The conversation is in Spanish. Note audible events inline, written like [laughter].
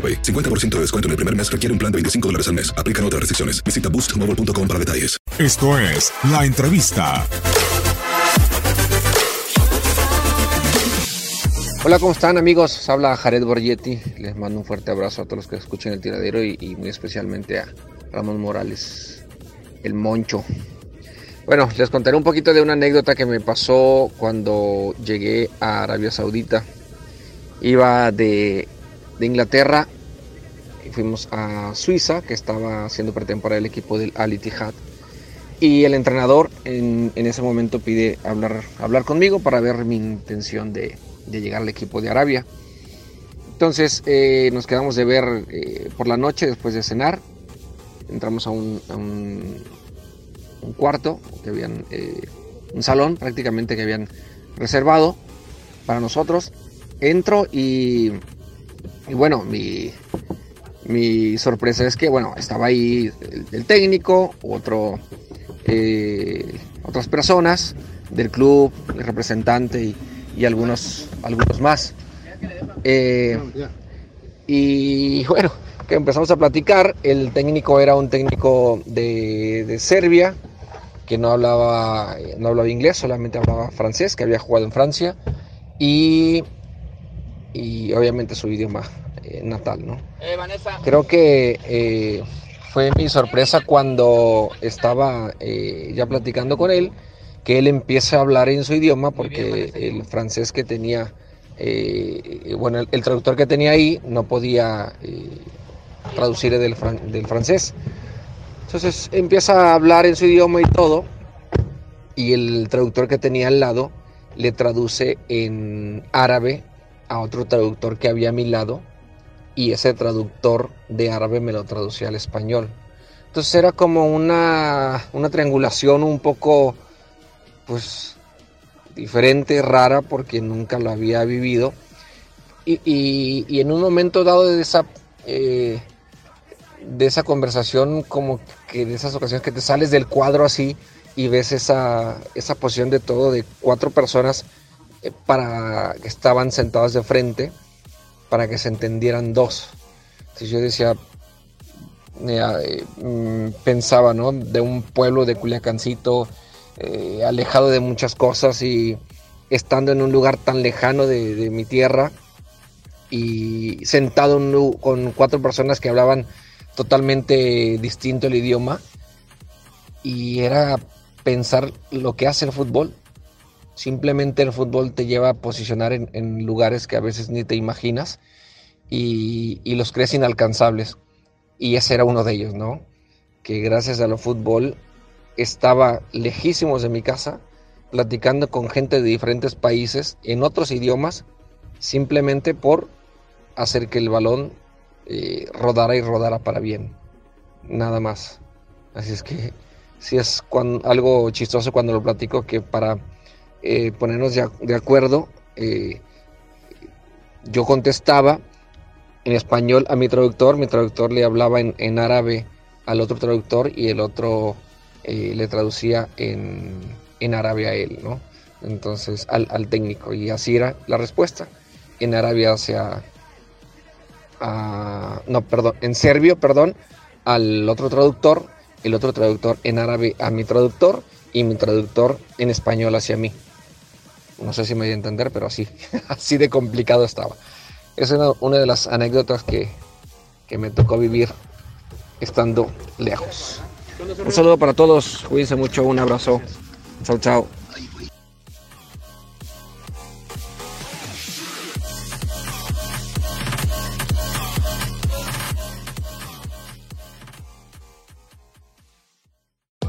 AroPay. 50% de descuento en el primer mes requiere un plan de 25 dólares al mes. Aplican otras restricciones. Visita boostmobile.com para detalles. Esto es La Entrevista. Hola, ¿cómo están amigos? Habla Jared Borgetti. Les mando un fuerte abrazo a todos los que escuchen el tiradero y, y muy especialmente a Ramón Morales, el moncho. Bueno, les contaré un poquito de una anécdota que me pasó cuando llegué a Arabia Saudita. Iba de, de Inglaterra fuimos a Suiza, que estaba haciendo pretemporada el equipo del Al Ittihad. Y el entrenador en, en ese momento pide hablar, hablar conmigo para ver mi intención de, de llegar al equipo de Arabia. Entonces eh, nos quedamos de ver eh, por la noche después de cenar. Entramos a un, a un, un cuarto, que habían, eh, un salón prácticamente que habían reservado para nosotros. Entro y, y bueno, mi, mi sorpresa es que, bueno, estaba ahí el, técnico, otro, eh, otras personas del club, el representante y, y algunos, algunos más. Eh, y [laughs] bueno, que empezamos a platicar. El técnico era un técnico de, de Serbia que no hablaba, no hablaba inglés, solamente hablaba francés, que había jugado en Francia. Y, y obviamente su idioma eh, natal, ¿no? Creo que eh, fue mi sorpresa cuando estaba eh, ya platicando con él, que él empieza a hablar en su idioma, porque el francés que tenía, eh, bueno, el, el, traductor que tenía ahí no podía eh, traducir del, fran del francés. Entonces empieza a hablar en su idioma y todo, y el traductor que tenía al lado le traduce en árabe a otro traductor que había a mi lado y ese traductor de árabe me lo traducía al español. Entonces era como una, una triangulación un poco, pues, diferente, rara, porque nunca lo había vivido. Y, y, en un momento dado de esa, eh, de esa conversación, como que de esas ocasiones que te sales del cuadro así y ves esa, esa posición de todo de cuatro personas para que estaban sentadas de frente para que se entendieran dos. Entonces yo decía, eh, eh, pensaba, ¿no? De un pueblo de Culiacancito, eh, alejado de muchas cosas y estando en un lugar tan lejano de, mi tierra y sentado en, con cuatro personas que hablaban totalmente distinto el idioma y era pensar lo que hace el fútbol. Simplemente el fútbol te lleva a posicionar en, lugares que a veces ni te imaginas y, y, los crees inalcanzables. Y ese era uno de ellos, ¿no? que gracias a lo fútbol estaba lejísimos de mi casa, platicando con gente de diferentes países en otros idiomas, simplemente por hacer que el balón eh, rodara y rodara para bien. Nada más. Así es que sí es algo chistoso cuando lo platico que para eh, ponernos de, acuerdo, eh, yo contestaba en español a mi traductor, mi traductor le hablaba en, árabe al otro traductor y el otro eh, le traducía en, en, árabe a él, ¿no? Entonces, al, al, técnico. Y así era la respuesta. En árabe hacia... no, perdón, en serbio, perdón, al otro traductor, el otro traductor en árabe a mi traductor y mi traductor en español hacia mí. No sé si me voy a entender, pero así, [laughs] así de complicado estaba. Esa es una, de las anécdotas que, que me tocó vivir estando lejos. Un saludo para todos, cuídense mucho, un abrazo. Chao, chao.